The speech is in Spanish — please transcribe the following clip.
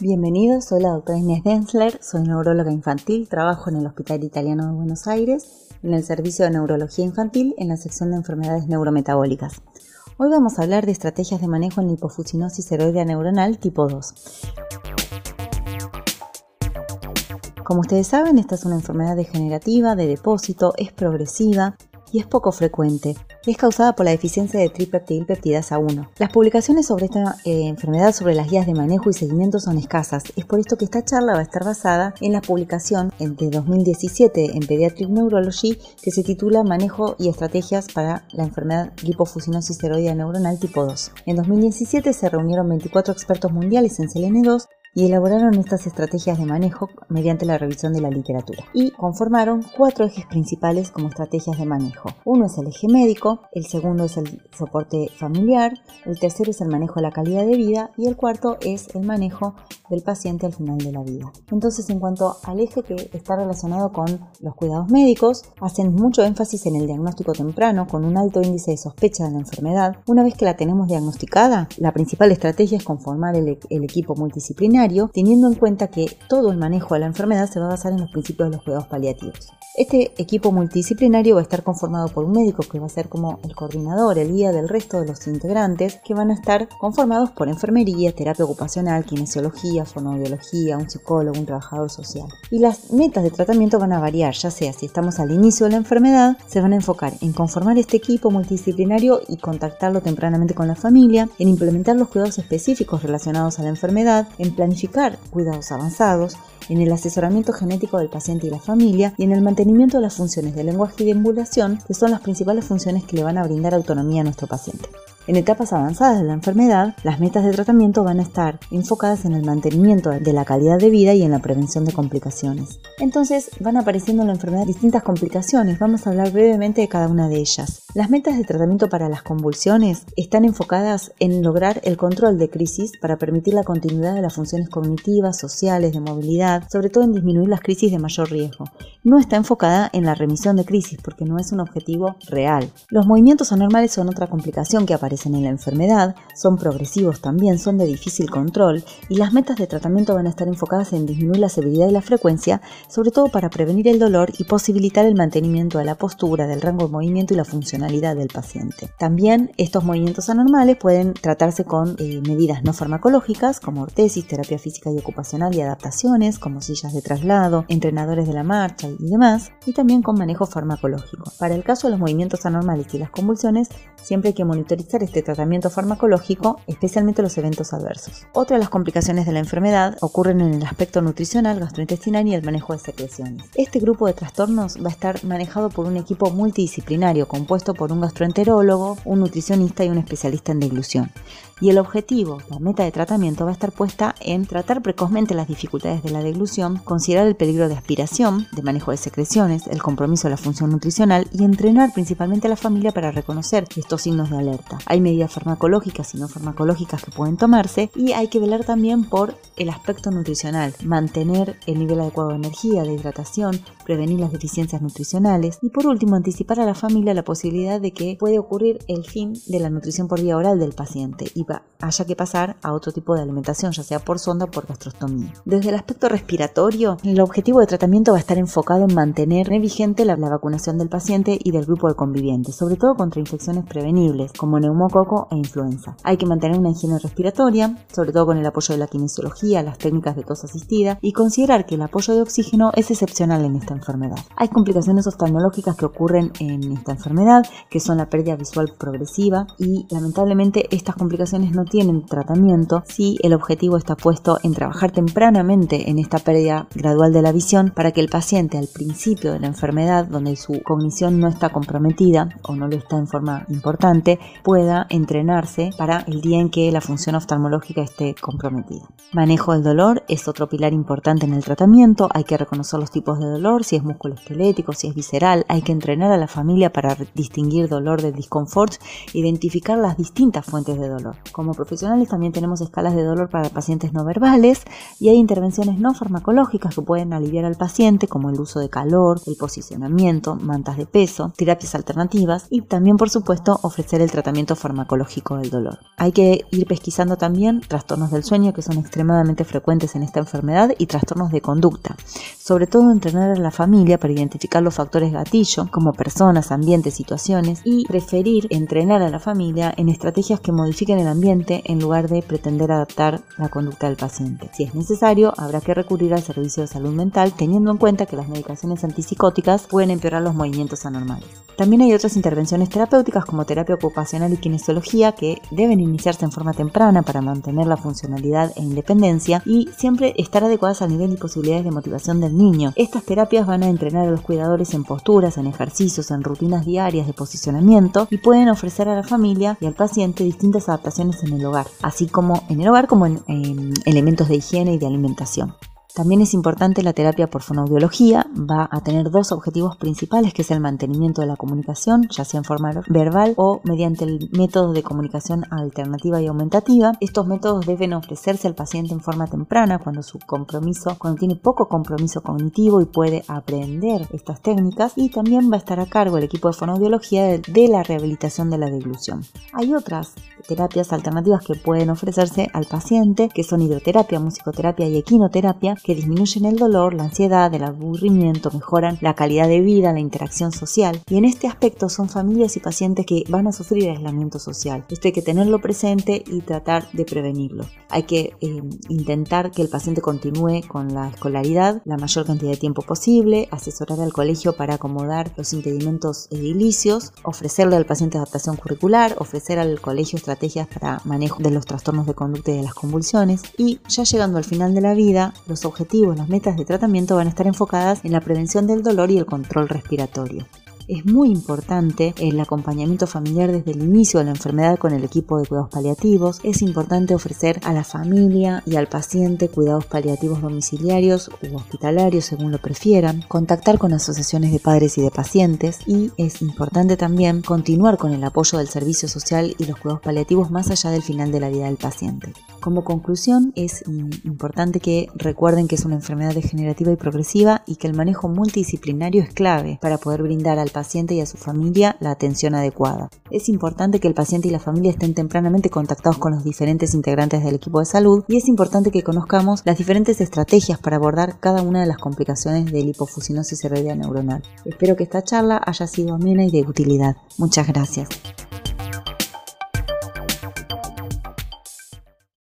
Bienvenidos, soy la doctora Inés Densler, soy neuróloga infantil, trabajo en el Hospital Italiano de Buenos Aires, en el Servicio de Neurología Infantil, en la sección de enfermedades neurometabólicas. Hoy vamos a hablar de estrategias de manejo en lipofuscinosis heroidea neuronal tipo 2. Como ustedes saben, esta es una enfermedad degenerativa de depósito, es progresiva y es poco frecuente. Es causada por la deficiencia de tripeptidilpeptidasa 1. Las publicaciones sobre esta eh, enfermedad sobre las guías de manejo y seguimiento son escasas. Es por esto que esta charla va a estar basada en la publicación de 2017 en Pediatric Neurology que se titula Manejo y estrategias para la enfermedad lipofuscinosis heroidea neuronal tipo 2. En 2017 se reunieron 24 expertos mundiales en CLN2 y elaboraron estas estrategias de manejo mediante la revisión de la literatura. Y conformaron cuatro ejes principales como estrategias de manejo. Uno es el eje médico, el segundo es el soporte familiar, el tercero es el manejo de la calidad de vida y el cuarto es el manejo del paciente al final de la vida. Entonces, en cuanto al eje que está relacionado con los cuidados médicos, hacen mucho énfasis en el diagnóstico temprano con un alto índice de sospecha de la enfermedad. Una vez que la tenemos diagnosticada, la principal estrategia es conformar el, el equipo multidisciplinario teniendo en cuenta que todo el manejo de la enfermedad se va a basar en los principios de los cuidados paliativos. Este equipo multidisciplinario va a estar conformado por un médico que va a ser como el coordinador, el guía del resto de los integrantes, que van a estar conformados por enfermería, terapia ocupacional, kinesiología, fonoaudiología, un psicólogo, un trabajador social. Y las metas de tratamiento van a variar, ya sea si estamos al inicio de la enfermedad, se van a enfocar en conformar este equipo multidisciplinario y contactarlo tempranamente con la familia, en implementar los cuidados específicos relacionados a la enfermedad, en planificar cuidados avanzados, en el asesoramiento genético del paciente y la familia y en el mantenimiento de las funciones de lenguaje y de ambulación, que son las principales funciones que le van a brindar autonomía a nuestro paciente. En etapas avanzadas de la enfermedad, las metas de tratamiento van a estar enfocadas en el mantenimiento de la calidad de vida y en la prevención de complicaciones. Entonces van apareciendo en la enfermedad distintas complicaciones, vamos a hablar brevemente de cada una de ellas. Las metas de tratamiento para las convulsiones están enfocadas en lograr el control de crisis para permitir la continuidad de las funciones cognitivas, sociales, de movilidad, sobre todo en disminuir las crisis de mayor riesgo. No está enfocada en la remisión de crisis porque no es un objetivo real. Los movimientos anormales son otra complicación que aparece en la enfermedad, son progresivos también, son de difícil control y las metas de tratamiento van a estar enfocadas en disminuir la severidad y la frecuencia, sobre todo para prevenir el dolor y posibilitar el mantenimiento de la postura, del rango de movimiento y la funcionalidad del paciente. También estos movimientos anormales pueden tratarse con eh, medidas no farmacológicas como ortesis, terapia física y ocupacional y adaptaciones como sillas de traslado, entrenadores de la marcha y demás, y también con manejo farmacológico. Para el caso de los movimientos anormales y las convulsiones, siempre hay que monitorizar este tratamiento farmacológico, especialmente los eventos adversos. Otra de las complicaciones de la enfermedad ocurren en el aspecto nutricional, gastrointestinal y el manejo de secreciones. Este grupo de trastornos va a estar manejado por un equipo multidisciplinario compuesto por un gastroenterólogo, un nutricionista y un especialista en deglución y el objetivo, la meta de tratamiento va a estar puesta en tratar precozmente las dificultades de la deglución, considerar el peligro de aspiración, de manejo de secreciones, el compromiso de la función nutricional y entrenar principalmente a la familia para reconocer estos signos de alerta. Medidas farmacológicas y no farmacológicas que pueden tomarse y hay que velar también por el aspecto nutricional, mantener el nivel adecuado de energía, de hidratación, prevenir las deficiencias nutricionales y por último anticipar a la familia la posibilidad de que puede ocurrir el fin de la nutrición por vía oral del paciente y haya que pasar a otro tipo de alimentación, ya sea por sonda o por gastrostomía. Desde el aspecto respiratorio, el objetivo de tratamiento va a estar enfocado en mantener vigente la, la vacunación del paciente y del grupo de convivientes, sobre todo contra infecciones prevenibles como neumococo e influenza. Hay que mantener una higiene respiratoria, sobre todo con el apoyo de la kinesiología, las técnicas de tos asistida y considerar que el apoyo de oxígeno es excepcional en esta enfermedad. Hay complicaciones oftalmológicas que ocurren en esta enfermedad, que son la pérdida visual progresiva y lamentablemente estas complicaciones no tienen tratamiento si el objetivo está puesto en trabajar tempranamente en esta pérdida gradual de la visión para que el paciente al principio de la enfermedad, donde su cognición no está comprometida o no lo está en forma importante, pueda entrenarse para el día en que la función oftalmológica esté comprometida. Manejo del dolor es otro pilar importante en el tratamiento, hay que reconocer los tipos de dolor, si es musculoesquelético, si es visceral. Hay que entrenar a la familia para distinguir dolor de disconfort, identificar las distintas fuentes de dolor. Como profesionales también tenemos escalas de dolor para pacientes no verbales y hay intervenciones no farmacológicas que pueden aliviar al paciente como el uso de calor, el posicionamiento, mantas de peso, terapias alternativas y también por supuesto ofrecer el tratamiento farmacológico del dolor. Hay que ir pesquisando también trastornos del sueño que son extremadamente frecuentes en esta enfermedad y trastornos de conducta. Sobre todo entrenar a la familia para identificar los factores gatillo como personas, ambientes, situaciones y preferir entrenar a la familia en estrategias que modifiquen el ambiente en lugar de pretender adaptar la conducta del paciente. Si es necesario, habrá que recurrir al servicio de salud mental teniendo en cuenta que las medicaciones antipsicóticas pueden empeorar los movimientos anormales. También hay otras intervenciones terapéuticas como terapia ocupacional y kinesiología que deben iniciarse en forma temprana para mantener la funcionalidad e independencia y siempre estar adecuadas al nivel y posibilidades de motivación del niño. Estas terapias van a entrenar a los cuidadores en posturas, en ejercicios, en rutinas diarias de posicionamiento y pueden ofrecer a la familia y al paciente distintas adaptaciones en el hogar, así como en el hogar como en, en elementos de higiene y de alimentación. También es importante la terapia por fonoaudiología, va a tener dos objetivos principales, que es el mantenimiento de la comunicación, ya sea en forma verbal o mediante el método de comunicación alternativa y aumentativa. Estos métodos deben ofrecerse al paciente en forma temprana, cuando su compromiso, cuando tiene poco compromiso cognitivo y puede aprender estas técnicas, y también va a estar a cargo el equipo de fonoaudiología de la rehabilitación de la deglución. Hay otras terapias alternativas que pueden ofrecerse al paciente, que son hidroterapia, musicoterapia y equinoterapia, que disminuyen el dolor, la ansiedad, el aburrimiento, mejoran la calidad de vida, la interacción social. Y en este aspecto son familias y pacientes que van a sufrir aislamiento social. Esto hay que tenerlo presente y tratar de prevenirlo. Hay que eh, intentar que el paciente continúe con la escolaridad la mayor cantidad de tiempo posible, asesorar al colegio para acomodar los impedimentos edilicios, ofrecerle al paciente adaptación curricular, ofrecer al colegio estrategias para manejo de los trastornos de conducta y de las convulsiones y ya llegando al final de la vida, los objetivos, las metas de tratamiento van a estar enfocadas en la prevención del dolor y el control respiratorio. Es muy importante el acompañamiento familiar desde el inicio de la enfermedad con el equipo de cuidados paliativos. Es importante ofrecer a la familia y al paciente cuidados paliativos domiciliarios u hospitalarios según lo prefieran. Contactar con asociaciones de padres y de pacientes. Y es importante también continuar con el apoyo del servicio social y los cuidados paliativos más allá del final de la vida del paciente. Como conclusión, es importante que recuerden que es una enfermedad degenerativa y progresiva y que el manejo multidisciplinario es clave para poder brindar al paciente y a su familia la atención adecuada. Es importante que el paciente y la familia estén tempranamente contactados con los diferentes integrantes del equipo de salud y es importante que conozcamos las diferentes estrategias para abordar cada una de las complicaciones de hipofusinosis cerebral neuronal. Espero que esta charla haya sido amena y de utilidad. Muchas gracias.